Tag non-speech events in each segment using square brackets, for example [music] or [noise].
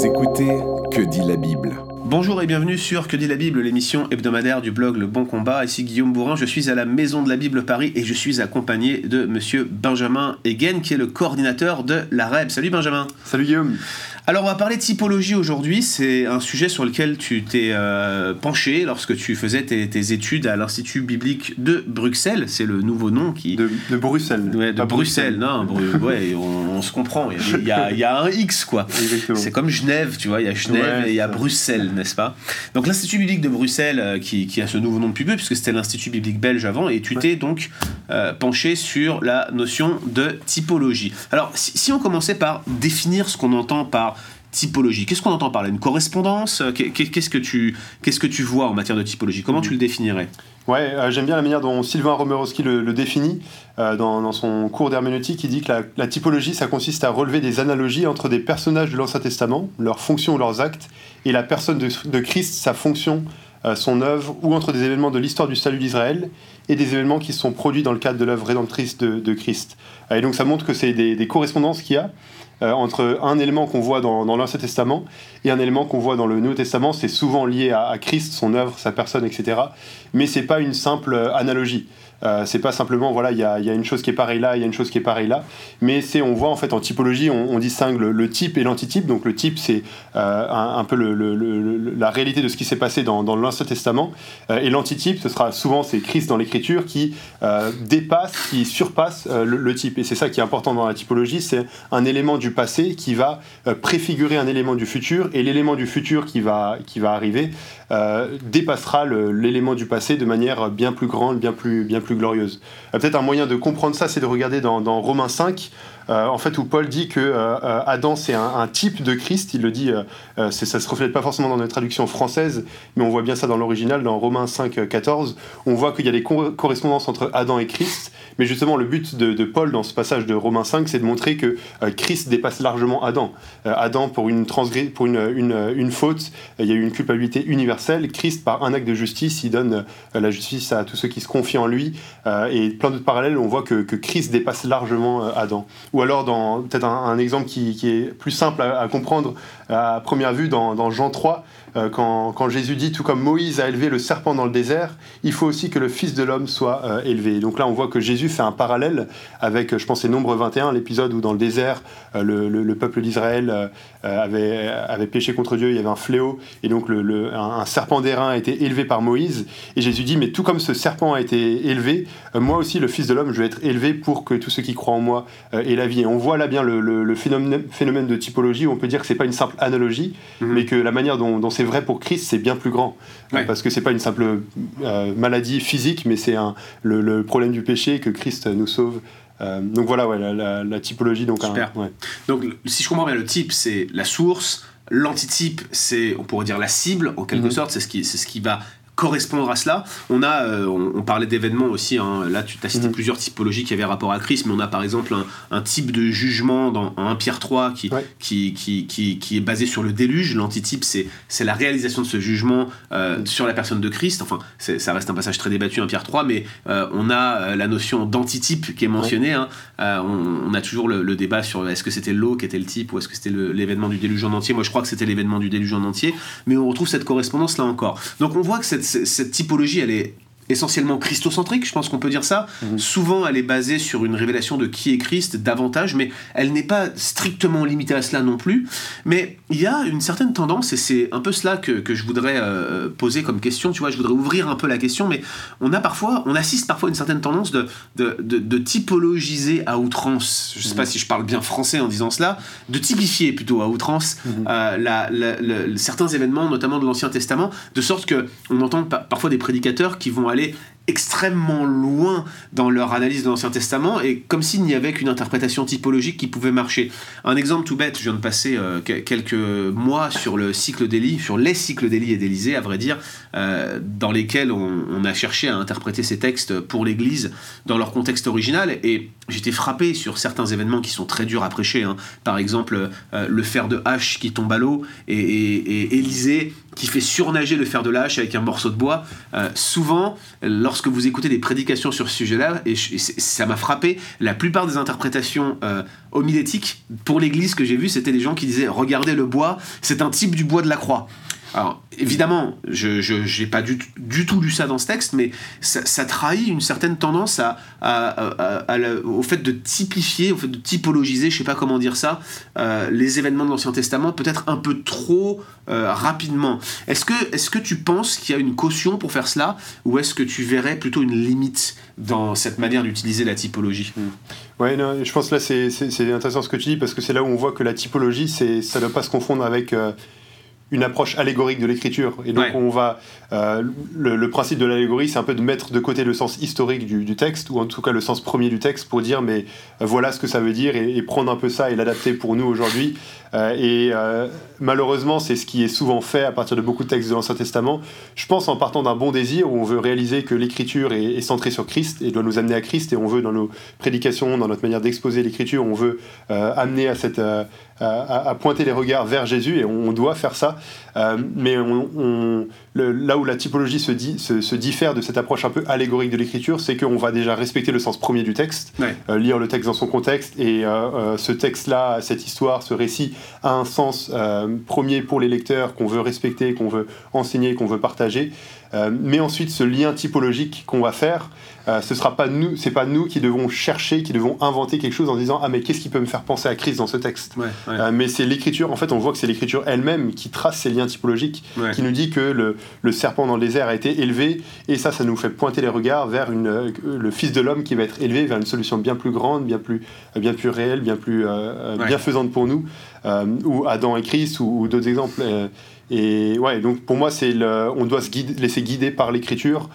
Vous écoutez Que dit la Bible Bonjour et bienvenue sur Que dit la Bible, l'émission hebdomadaire du blog Le Bon Combat. Ici Guillaume Bourrin, je suis à la Maison de la Bible Paris et je suis accompagné de monsieur Benjamin Egen qui est le coordinateur de la REB. Salut Benjamin. Salut Guillaume. Alors on va parler de typologie aujourd'hui, c'est un sujet sur lequel tu t'es euh, penché lorsque tu faisais tes, études à l'Institut biblique de Bruxelles, c'est le nouveau nom qui... De, Bruxelles. Ouais, de Bruxelles, non, [laughs] ouais, on, se comprend, il y, a, un X quoi. C'est comme Genève, tu vois, il y a Genève et il y a Bruxelles, n'est-ce pas? Donc l'Institut biblique de Bruxelles euh, qui, a ce nouveau nom peu, puisque c'était l'Institut biblique belge avant, et tu t'es donc euh, penché sur la notion de typologie. Alors si on commençait par définir ce qu'on entend par typologie. Qu'est-ce qu'on entend par là Une correspondance euh, Qu'est-ce que tu qu'est-ce que tu vois en matière de typologie Comment tu le définirais Ouais, euh, j'aime bien la manière dont Sylvain Romerowski le, définit euh, dans, son cours d'herméneutique. Il dit que la, typologie, ça consiste à relever des analogies entre des personnages de l'Ancien Testament, leurs fonctions ou leurs actes, et la personne de, Christ, sa fonction, son œuvre, ou entre des événements de l'histoire du salut d'Israël et des événements qui sont produits dans le cadre de l'œuvre rédemptrice de, Christ. Et donc ça montre que c'est des, des correspondances qu'il y a. Euh, entre un élément qu'on voit dans, l'Ancien Testament et un élément qu'on voit dans le Nouveau Testament. C'est souvent lié à, à, Christ, son œuvre, sa personne, etc. Mais c'est pas une simple analogie. Euh, c'est pas simplement, voilà, il y a, une chose qui est pareille là, il y a une chose qui est pareille là, mais c'est, on voit en fait en typologie, on, distingue le, type et l'antitype. Donc le type, c'est euh, un, peu la réalité de ce qui s'est passé dans, l'Ancien Testament, euh, et l'antitype, ce sera souvent c'est Christ dans l'Écriture qui dépasse, qui surpasse le, type. Et c'est ça qui est important dans la typologie, c'est un élément du passé qui va préfigurer un élément du futur, et l'élément du futur qui va, qui va arriver dépassera l'élément du passé de manière bien plus grande, bien plus, bien plus glorieuse. Euh, peut-être un moyen de comprendre ça, c'est de regarder dans, dans Romains 5, euh, en fait, où Paul dit que euh, Adam c'est un, type de Christ. Il le dit, ça se reflète pas forcément dans notre traduction française, mais on voit bien ça dans l'original, dans Romains 5, 14. On voit qu'il y a des correspondances entre Adam et Christ, mais justement, le but de, Paul dans ce passage de Romains 5, c'est de montrer que Christ dépasse largement Adam. Adam, pour une, pour une, une, faute, il y a eu une culpabilité universelle. Christ, par un acte de justice, il donne la justice à tous ceux qui se confient en lui. et plein d'autres parallèles, on voit que, Christ dépasse largement Adam. Alors, dans peut-être un, exemple qui, est plus simple à, comprendre à première vue, dans, Jean 3, euh, quand, Jésus dit Tout comme Moïse a élevé le serpent dans le désert, il faut aussi que le Fils de l'homme soit euh, élevé. Donc là, on voit que Jésus fait un parallèle avec, je pense, c'est Nombre 21, l'épisode où dans le désert, euh, le, peuple d'Israël avait, avait péché contre Dieu, il y avait un fléau, et donc le, un, serpent d'airain a été élevé par Moïse. Et Jésus dit Mais tout comme ce serpent a été élevé, moi aussi, le Fils de l'homme, je vais être élevé pour que tous ceux qui croient en moi aient la vie. Et on voit là bien le, phénomène, de typologie où on peut dire que c'est pas une simple analogie, mhm. mais que la manière dont, c'est vrai pour Christ, c'est bien plus grand. Parce que c'est pas une simple euh, maladie physique, mais c'est le, problème du péché que Christ nous sauve. Euh, donc voilà, ouais, la, typologie. Donc, Super. Donc si je comprends bien, le type, c'est la source. L'antitype, c'est, on pourrait dire, la cible, en quelque mhm. sorte, c'est ce, qui, ce qui va correspondre à cela. On a, euh, on, parlait d'événements aussi. Hein. Là, tu as cité mhm. plusieurs typologies qui avaient rapport à Christ, mais on a par exemple un, type de jugement dans 1 Pierre 3 qui, qui, qui, qui, est basé sur le déluge. L'antitype, c'est, c'est la réalisation de ce jugement euh, mhm. sur la personne de Christ. Enfin, ça reste un passage très débattu, 1 Pierre 3, mais euh, on a la notion d'antitype qui est mentionnée. Hein. On, a toujours le, débat sur est-ce que c'était l'eau qui était le type ou est-ce que c'était l'événement du déluge en entier? Moi, je crois que c'était l'événement du déluge en entier, mais on retrouve cette correspondance là encore. Donc, on voit que cette cette typologie, elle est essentiellement christocentrique, je pense qu'on peut dire ça. Mhm. Souvent, elle est basée sur une révélation de qui est Christ davantage, mais elle n'est pas strictement limitée à cela non plus. Mais il y a une certaine tendance, et c'est un peu cela que, que je voudrais euh, poser comme question, tu vois, je voudrais ouvrir un peu la question, mais on a parfois, on assiste parfois à une certaine tendance de, de, de, typologiser à outrance, je ne sais pas mhm. si je parle bien français en disant cela, de typifier plutôt à outrance mhm. euh, la, certains événements, notamment de l'Ancien Testament, de sorte que on entend parfois des prédicateurs qui vont aller extrêmement loin dans leur analyse de l'Ancien Testament et comme s'il n'y avait qu'une interprétation typologique qui pouvait marcher. Un exemple tout bête, je viens de passer euh, quelques mois sur le cycle d'Élie, sur les cycles d'Élie et d'Élysée, à vrai dire, euh, dans lesquels on, a cherché à interpréter ces textes pour l'Église dans leur contexte original et j'étais frappé sur certains événements qui sont très durs à prêcher. Hein. Par exemple, euh, le fer de hache qui tombe à l'eau et, et, Élisée qui fait surnager le fer de la hache avec un morceau de bois. souvent, lorsque vous écoutez des prédications sur ce sujet-là, et, ça m'a frappé, la plupart des interprétations euh, homilétique pour l'Église que j'ai vu, c'était des gens qui disaient regardez le bois, c'est un type du bois de la croix. Alors, évidemment, je n'ai pas du, tout lu ça dans ce texte, mais ça, trahit une certaine tendance au fait de typifier, au fait de typologiser, je sais pas comment dire ça, euh, les événements de l'Ancien Testament, peut-être un peu trop euh, rapidement. Est-ce que, est que tu penses qu'il y a une caution pour faire cela, ou est-ce que tu verrais plutôt une limite dans cette manière d'utiliser la typologie? Oui, Ouais, je pense que là, c'est intéressant ce que tu dis, parce que c'est là où on voit que la typologie, ça ne doit pas se confondre avec... Euh, une approche allégorique de l'écriture. Et donc, on va. Euh, le, principe de l'allégorie, c'est un peu de mettre de côté le sens historique du, texte, ou en tout cas le sens premier du texte, pour dire, mais euh, voilà ce que ça veut dire, et, prendre un peu ça et l'adapter pour nous aujourd'hui. Euh, et malheureusement, c'est ce qui est souvent fait à partir de beaucoup de textes de l'Ancien Testament. Je pense en partant d'un bon désir, où on veut réaliser que l'écriture est, centrée sur Christ et doit nous amener à Christ, et on veut, dans nos prédications, dans notre manière d'exposer l'écriture, on veut amener à cette à, pointer les regards vers Jésus et on, doit faire ça. Euh, mais on, là où la typologie se, dit, se, diffère de cette approche un peu allégorique de l'écriture, c'est qu'on va déjà respecter le sens premier du texte, euh, lire le texte dans son contexte et euh, ce texte-là, cette histoire, ce récit a un sens premier pour les lecteurs qu'on veut respecter, qu'on veut enseigner, qu'on veut partager. mais ensuite, ce lien typologique qu'on va faire, ce sera pas nous, c'est pas nous qui devons chercher, qui devons inventer quelque chose en disant ah mais qu'est-ce qui peut me faire penser à Christ dans ce texte? Mais c'est l'écriture. En fait, on voit que c'est l'écriture elle-même qui trace ces liens typologiques, qui nous dit que le, le, serpent dans le désert a été élevé et ça, ça nous fait pointer les regards vers une, euh, le Fils de l'homme qui va être élevé vers une solution bien plus grande, bien plus, bien plus réelle, bien plus bienfaisante pour nous, ou Adam et Christ ou, d'autres exemples. Et ouais, donc pour moi, c'est on doit se guider, laisser guider par l'écriture.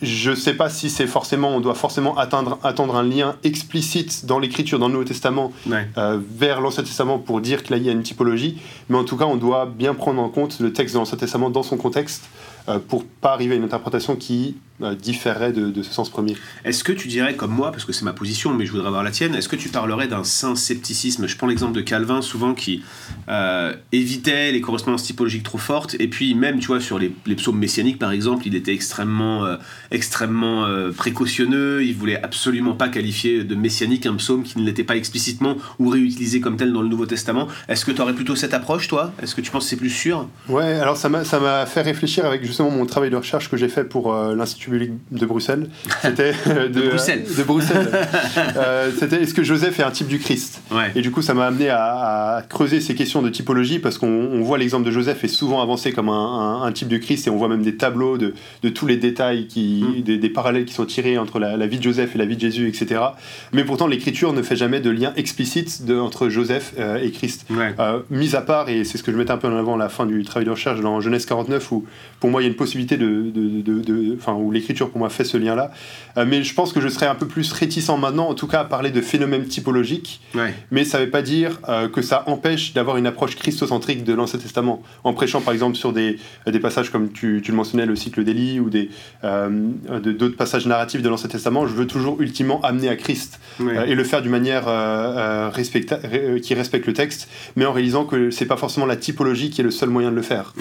Je ne sais pas si c'est forcément, on doit forcément atteindre, attendre un lien explicite dans l'écriture, dans le Nouveau Testament, euh, vers l'Ancien Testament pour dire qu'il y a une typologie, mais en tout cas, on doit bien prendre en compte le texte de l'Ancien Testament dans son contexte euh, pour pas arriver à une interprétation qui différerait de, ce sens premier. Est-ce que tu dirais comme moi, parce que c'est ma position, mais je voudrais avoir la tienne, est-ce que tu parlerais d'un saint scepticisme? Je prends l'exemple de Calvin, souvent qui euh, évitait les correspondances typologiques trop fortes, et puis même, tu vois, sur les, psaumes messianiques par exemple, il était extrêmement, extrêmement précautionneux, il voulait absolument pas qualifier de messianique un psaume qui ne l'était pas explicitement ou réutilisé comme tel dans le Nouveau Testament. Est-ce que tu aurais plutôt cette approche, toi? Est-ce que tu penses que c'est plus sûr? Ouais, alors ça m'a fait réfléchir avec justement mon travail de recherche que j'ai fait pour euh, l'Institut de Bruxelles. C'était [laughs] de, Bruxelles. de Bruxelles. [laughs] Euh, c'était est-ce que Joseph est un type du Christ? Et du coup, ça m'a amené à, creuser ces questions de typologie parce qu'on voit l'exemple de Joseph est souvent avancé comme un, type de Christ et on voit même des tableaux de, de tous les détails, qui, mm. des, parallèles qui sont tirés entre la, vie de Joseph et la vie de Jésus, etc. Mais pourtant, l'Écriture ne fait jamais de lien explicite de, entre Joseph euh, et Christ. mis à part, et c'est ce que je mettais un peu en avant à la fin du travail de recherche dans Genèse 49, où pour moi, il y a une possibilité de, de, de, enfin, où l'écriture pour moi fait ce lien-là. Euh, mais je pense que je serais un peu plus réticent maintenant, en tout cas, à parler de phénomènes typologiques. Mais ça ne veut pas dire euh, que ça empêche d'avoir une approche christocentrique de l'Ancien Testament. En prêchant, par exemple, sur des, des passages comme tu, tu, le mentionnais, le cycle d'Élie ou des euh, d'autres passages narratifs de l'Ancien Testament, je veux toujours ultimement amener à Christ et le faire d'une manière qui respecte le texte, mais en réalisant que c'est pas forcément la typologie qui est le seul moyen de le faire.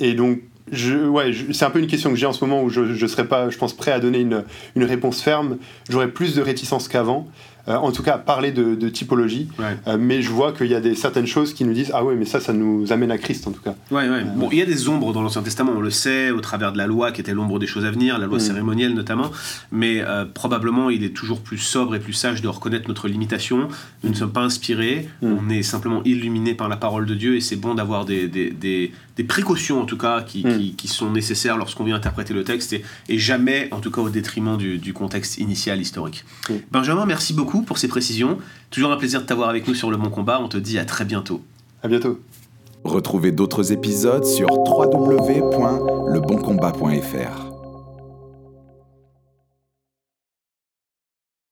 et donc c'est un peu une question que j'ai en ce moment où je ne serais pas, je pense, prêt à donner une, une réponse ferme. J'aurais plus de réticence qu'avant. Euh, en tout cas parler de, typologie. Euh, mais je vois qu'il y a des, certaines choses qui nous disent Ah ouais, mais ça, ça nous amène à Christ en tout cas. Ouais, ouais. bon, il y a des ombres dans l'Ancien Testament, on le sait, au travers de la loi qui était l'ombre des choses à venir, la loi mm. cérémonielle notamment. Mais euh, probablement, il est toujours plus sobre et plus sage de reconnaître notre limitation. Nous ne sommes pas inspirés, mm. on est simplement illuminés par la parole de Dieu et c'est bon d'avoir des, des, des, précautions en tout cas qui, mm. qui, qui sont nécessaires lorsqu'on vient interpréter le texte et, et, jamais en tout cas au détriment du, du contexte initial historique. Benjamin, merci beaucoup pour ces précisions. Toujours un plaisir de t'avoir avec nous sur Le Bon Combat. On te dit à très bientôt. À bientôt. Retrouvez d'autres épisodes sur www.leboncombat.fr.